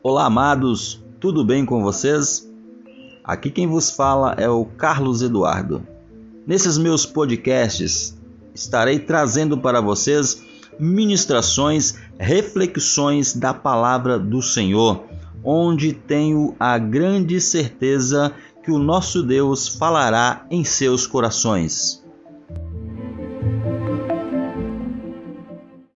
Olá, amados, tudo bem com vocês? Aqui quem vos fala é o Carlos Eduardo. Nesses meus podcasts estarei trazendo para vocês ministrações, reflexões da palavra do Senhor, onde tenho a grande certeza que o nosso Deus falará em seus corações.